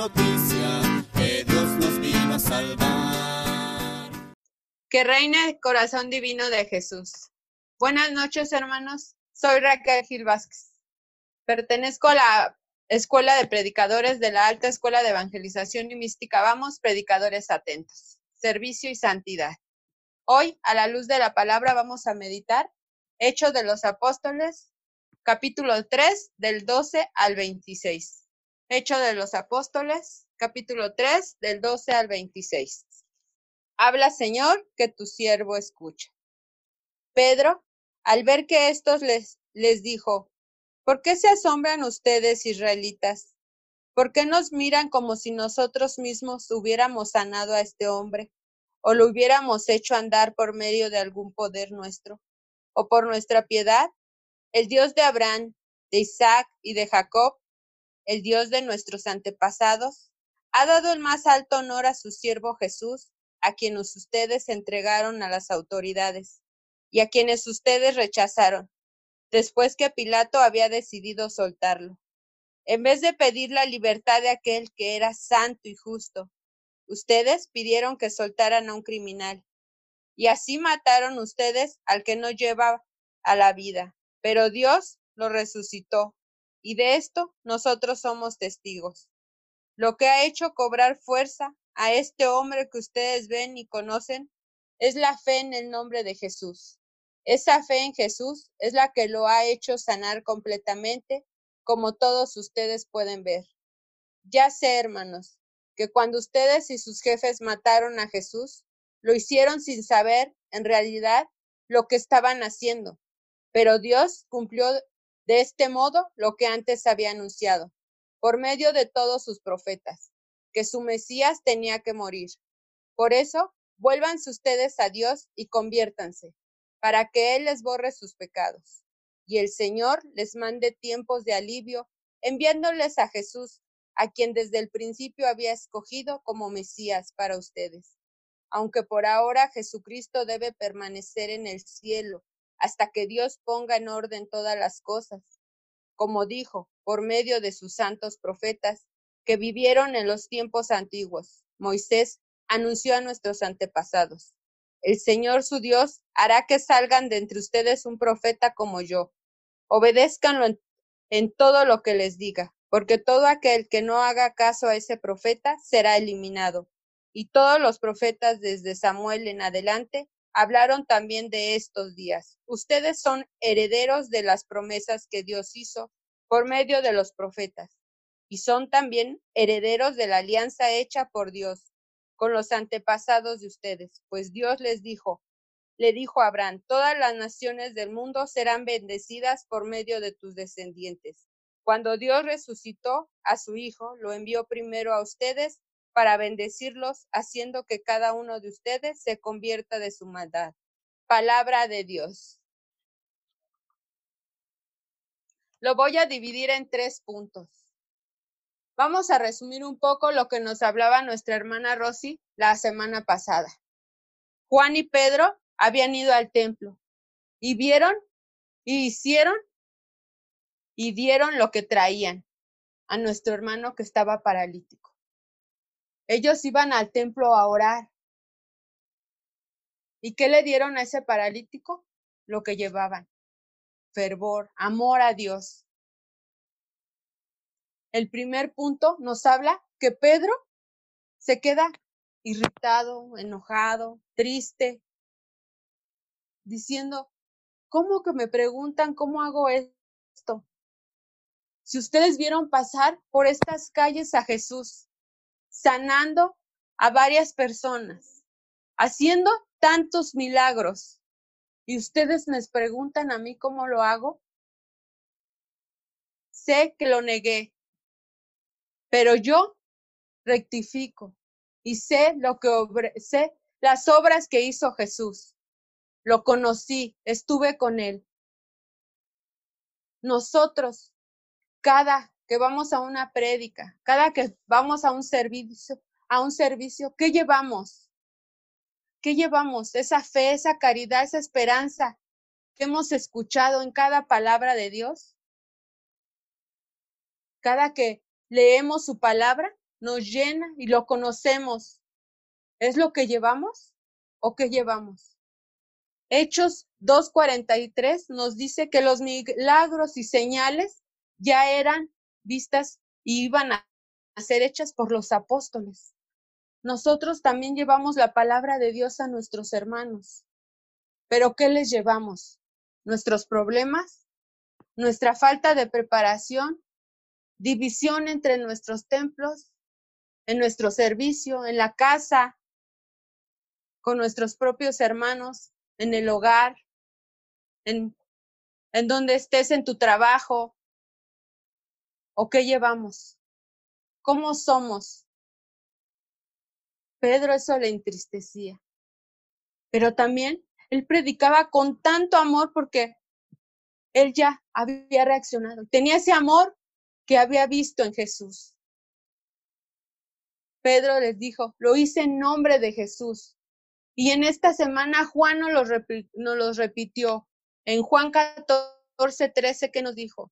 noticia que Dios nos a salvar. Que reine el corazón divino de Jesús. Buenas noches, hermanos. Soy Raquel Gil Vázquez. Pertenezco a la Escuela de Predicadores de la Alta Escuela de Evangelización y Mística. Vamos, predicadores atentos. Servicio y santidad. Hoy, a la luz de la palabra, vamos a meditar Hechos de los Apóstoles, capítulo 3, del 12 al 26. Hechos de los Apóstoles, capítulo 3, del 12 al 26. Habla, Señor, que tu siervo escucha. Pedro, al ver que estos les, les dijo, ¿por qué se asombran ustedes, israelitas? ¿Por qué nos miran como si nosotros mismos hubiéramos sanado a este hombre? o lo hubiéramos hecho andar por medio de algún poder nuestro, o por nuestra piedad, el Dios de Abraham, de Isaac y de Jacob, el Dios de nuestros antepasados, ha dado el más alto honor a su siervo Jesús, a quienes ustedes entregaron a las autoridades, y a quienes ustedes rechazaron, después que Pilato había decidido soltarlo, en vez de pedir la libertad de aquel que era santo y justo, Ustedes pidieron que soltaran a un criminal, y así mataron ustedes al que no lleva a la vida, pero Dios lo resucitó, y de esto nosotros somos testigos. Lo que ha hecho cobrar fuerza a este hombre que ustedes ven y conocen es la fe en el nombre de Jesús. Esa fe en Jesús es la que lo ha hecho sanar completamente, como todos ustedes pueden ver. Ya sé, hermanos, que cuando ustedes y sus jefes mataron a Jesús, lo hicieron sin saber, en realidad, lo que estaban haciendo. Pero Dios cumplió de este modo lo que antes había anunciado, por medio de todos sus profetas, que su Mesías tenía que morir. Por eso, vuélvanse ustedes a Dios y conviértanse, para que Él les borre sus pecados. Y el Señor les mande tiempos de alivio, enviándoles a Jesús, a quien desde el principio había escogido como Mesías para ustedes. Aunque por ahora Jesucristo debe permanecer en el cielo hasta que Dios ponga en orden todas las cosas, como dijo por medio de sus santos profetas que vivieron en los tiempos antiguos. Moisés anunció a nuestros antepasados. El Señor su Dios hará que salgan de entre ustedes un profeta como yo. Obedézcanlo en, en todo lo que les diga porque todo aquel que no haga caso a ese profeta será eliminado. Y todos los profetas desde Samuel en adelante hablaron también de estos días. Ustedes son herederos de las promesas que Dios hizo por medio de los profetas, y son también herederos de la alianza hecha por Dios con los antepasados de ustedes, pues Dios les dijo, le dijo a Abraham, todas las naciones del mundo serán bendecidas por medio de tus descendientes. Cuando Dios resucitó a su Hijo, lo envió primero a ustedes para bendecirlos, haciendo que cada uno de ustedes se convierta de su maldad. Palabra de Dios. Lo voy a dividir en tres puntos. Vamos a resumir un poco lo que nos hablaba nuestra hermana Rosy la semana pasada. Juan y Pedro habían ido al templo y vieron y hicieron y dieron lo que traían a nuestro hermano que estaba paralítico. Ellos iban al templo a orar. ¿Y qué le dieron a ese paralítico? Lo que llevaban. Fervor, amor a Dios. El primer punto nos habla que Pedro se queda irritado, enojado, triste, diciendo, ¿cómo que me preguntan cómo hago esto? Si ustedes vieron pasar por estas calles a Jesús, sanando a varias personas, haciendo tantos milagros, y ustedes me preguntan a mí cómo lo hago, sé que lo negué, pero yo rectifico y sé lo que sé las obras que hizo Jesús. Lo conocí, estuve con él. Nosotros cada que vamos a una prédica, cada que vamos a un servicio, a un servicio, ¿qué llevamos? ¿Qué llevamos? Esa fe, esa caridad, esa esperanza que hemos escuchado en cada palabra de Dios. Cada que leemos su palabra, nos llena y lo conocemos. ¿Es lo que llevamos o qué llevamos? Hechos 2.43 nos dice que los milagros y señales ya eran vistas y iban a ser hechas por los apóstoles. Nosotros también llevamos la palabra de Dios a nuestros hermanos. Pero ¿qué les llevamos? ¿Nuestros problemas? ¿Nuestra falta de preparación? ¿División entre nuestros templos? ¿En nuestro servicio? ¿En la casa? ¿Con nuestros propios hermanos? ¿En el hogar? ¿En, en donde estés en tu trabajo? ¿O qué llevamos? ¿Cómo somos? Pedro eso le entristecía. Pero también él predicaba con tanto amor porque él ya había reaccionado. Tenía ese amor que había visto en Jesús. Pedro les dijo, lo hice en nombre de Jesús. Y en esta semana Juan nos los, repitió. En Juan 14, 13, que nos dijo,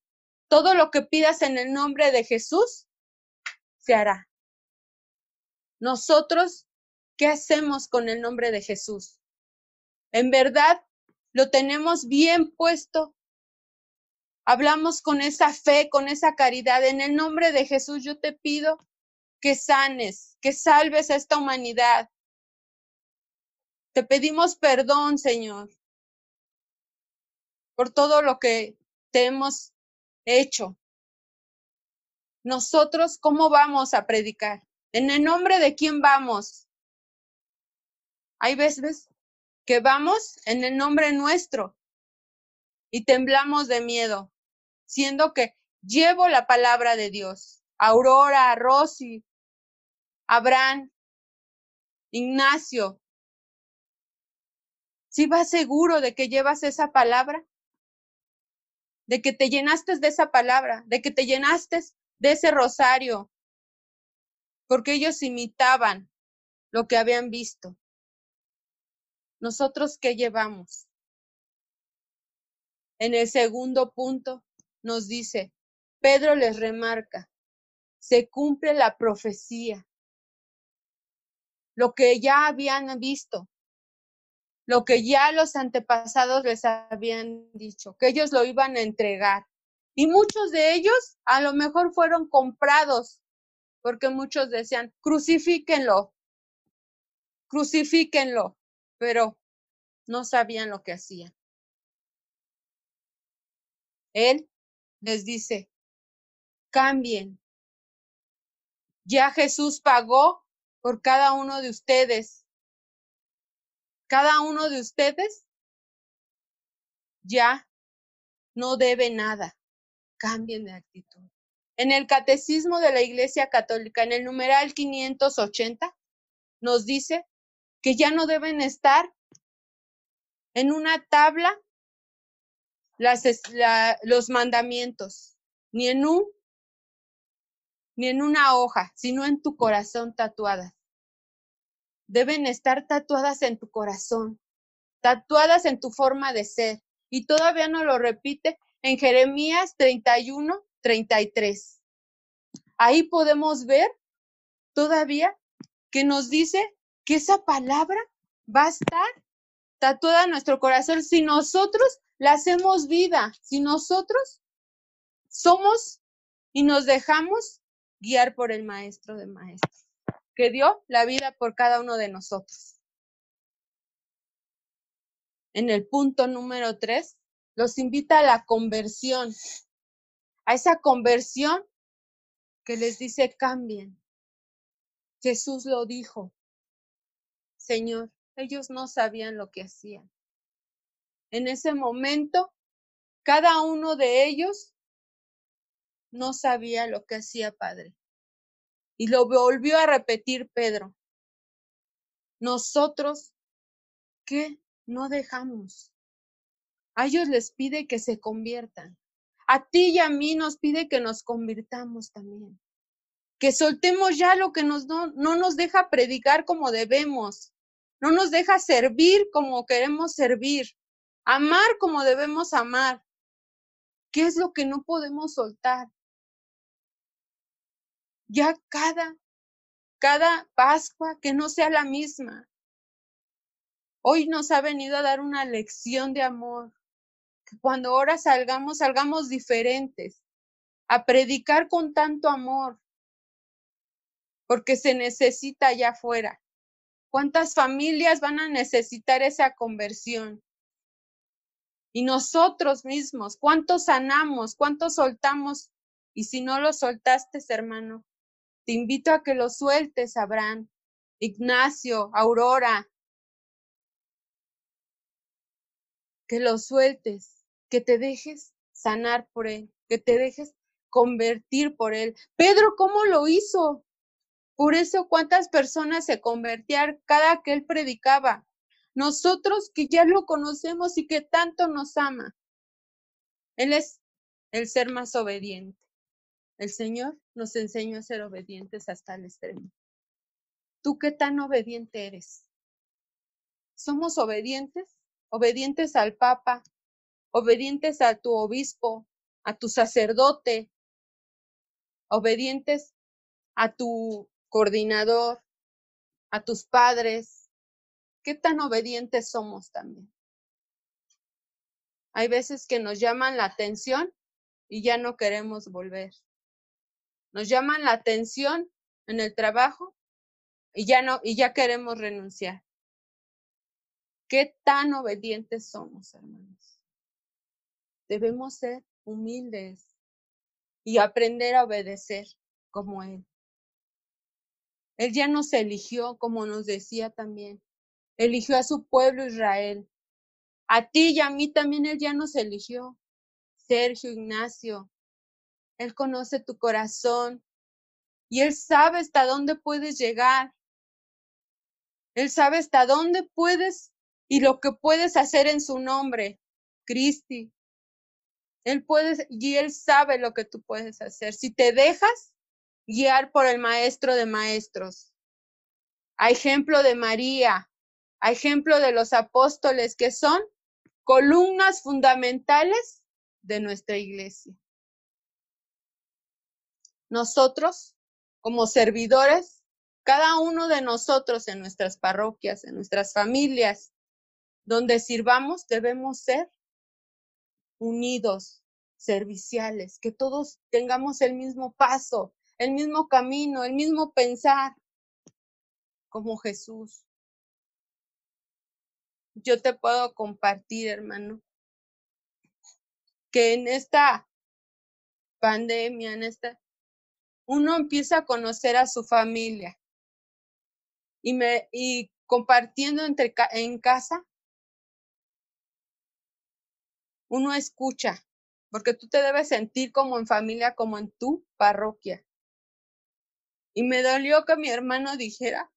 todo lo que pidas en el nombre de Jesús, se hará. Nosotros, ¿qué hacemos con el nombre de Jesús? En verdad, lo tenemos bien puesto. Hablamos con esa fe, con esa caridad. En el nombre de Jesús yo te pido que sanes, que salves a esta humanidad. Te pedimos perdón, Señor, por todo lo que te hemos hecho. Nosotros, ¿cómo vamos a predicar? ¿En el nombre de quién vamos? Hay veces que vamos en el nombre nuestro y temblamos de miedo, siendo que llevo la palabra de Dios. Aurora, Rosy, Abraham, Ignacio. ¿Sí vas seguro de que llevas esa palabra? De que te llenaste de esa palabra, de que te llenaste de ese rosario, porque ellos imitaban lo que habían visto. ¿Nosotros qué llevamos? En el segundo punto nos dice, Pedro les remarca, se cumple la profecía, lo que ya habían visto, lo que ya los antepasados les habían dicho, que ellos lo iban a entregar. Y muchos de ellos a lo mejor fueron comprados, porque muchos decían, crucifíquenlo, crucifíquenlo, pero no sabían lo que hacían. Él les dice, cambien. Ya Jesús pagó por cada uno de ustedes. Cada uno de ustedes ya no debe nada cambien de actitud. En el Catecismo de la Iglesia Católica, en el numeral 580, nos dice que ya no deben estar en una tabla los mandamientos, ni en un ni en una hoja, sino en tu corazón tatuadas. Deben estar tatuadas en tu corazón, tatuadas en tu forma de ser. Y todavía no lo repite en Jeremías 31, 33. Ahí podemos ver todavía que nos dice que esa palabra va a estar tatuada en nuestro corazón si nosotros la hacemos vida, si nosotros somos y nos dejamos guiar por el Maestro de Maestros, que dio la vida por cada uno de nosotros. En el punto número tres, los invita a la conversión, a esa conversión que les dice cambien. Jesús lo dijo, Señor, ellos no sabían lo que hacían. En ese momento, cada uno de ellos no sabía lo que hacía Padre. Y lo volvió a repetir Pedro. Nosotros, ¿qué no dejamos? A ellos les pide que se conviertan. A ti y a mí nos pide que nos convirtamos también. Que soltemos ya lo que nos no, no nos deja predicar como debemos. No nos deja servir como queremos servir. Amar como debemos amar. ¿Qué es lo que no podemos soltar? Ya cada cada Pascua que no sea la misma. Hoy nos ha venido a dar una lección de amor. Que cuando ahora salgamos, salgamos diferentes, a predicar con tanto amor, porque se necesita allá afuera. ¿Cuántas familias van a necesitar esa conversión? Y nosotros mismos, ¿cuántos sanamos? ¿Cuántos soltamos? Y si no lo soltaste, hermano, te invito a que lo sueltes, Abraham, Ignacio, Aurora, que lo sueltes, que te dejes sanar por él, que te dejes convertir por él. Pedro, ¿cómo lo hizo? Por eso cuántas personas se convertían cada que él predicaba. Nosotros que ya lo conocemos y que tanto nos ama. Él es el ser más obediente. El Señor nos enseñó a ser obedientes hasta el extremo. ¿Tú qué tan obediente eres? ¿Somos obedientes? Obedientes al Papa, obedientes a tu obispo, a tu sacerdote, obedientes a tu coordinador, a tus padres. ¿Qué tan obedientes somos también? Hay veces que nos llaman la atención y ya no queremos volver. Nos llaman la atención en el trabajo y ya no y ya queremos renunciar. ¿Qué tan obedientes somos, hermanos? Debemos ser humildes y aprender a obedecer como Él. Él ya nos eligió, como nos decía también. Eligió a su pueblo Israel. A ti y a mí también Él ya nos eligió. Sergio, Ignacio. Él conoce tu corazón y Él sabe hasta dónde puedes llegar. Él sabe hasta dónde puedes y lo que puedes hacer en su nombre, Cristi. Él puede y él sabe lo que tú puedes hacer. Si te dejas guiar por el maestro de maestros. A ejemplo de María, a ejemplo de los apóstoles que son columnas fundamentales de nuestra iglesia. Nosotros, como servidores, cada uno de nosotros en nuestras parroquias, en nuestras familias, donde sirvamos, debemos ser unidos, serviciales, que todos tengamos el mismo paso, el mismo camino, el mismo pensar, como Jesús. Yo te puedo compartir, hermano, que en esta pandemia, en esta, uno empieza a conocer a su familia y me y compartiendo entre en casa uno escucha, porque tú te debes sentir como en familia, como en tu parroquia. Y me dolió que mi hermano dijera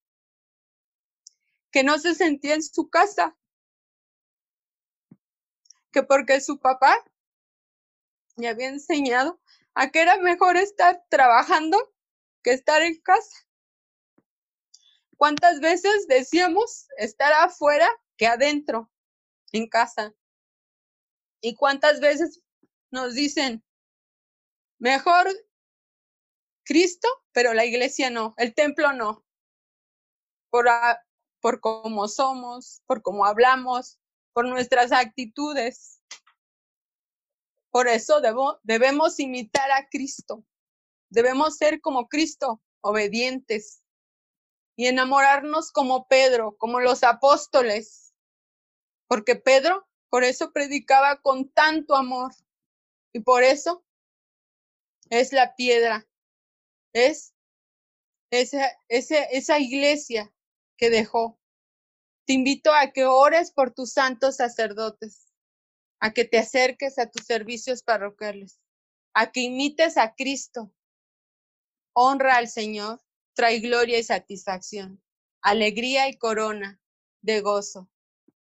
que no se sentía en su casa, que porque su papá me había enseñado a que era mejor estar trabajando que estar en casa. ¿Cuántas veces decíamos estar afuera que adentro, en casa? ¿Y cuántas veces nos dicen, mejor Cristo, pero la iglesia no, el templo no? Por, por cómo somos, por cómo hablamos, por nuestras actitudes. Por eso debemos imitar a Cristo. Debemos ser como Cristo, obedientes y enamorarnos como Pedro, como los apóstoles. Porque Pedro por eso predicaba con tanto amor. Y por eso es la piedra. Es esa, esa, esa iglesia que dejó. Te invito a que ores por tus santos sacerdotes, a que te acerques a tus servicios parroquiales, a que imites a Cristo. Honra al Señor, trae gloria y satisfacción, alegría y corona de gozo,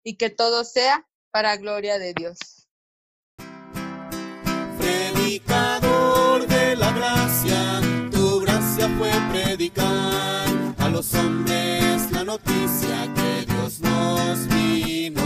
y que todo sea para gloria de Dios. Predicador de la gracia, tu gracia fue predicar a los hombres la noticia que Dios nos dio.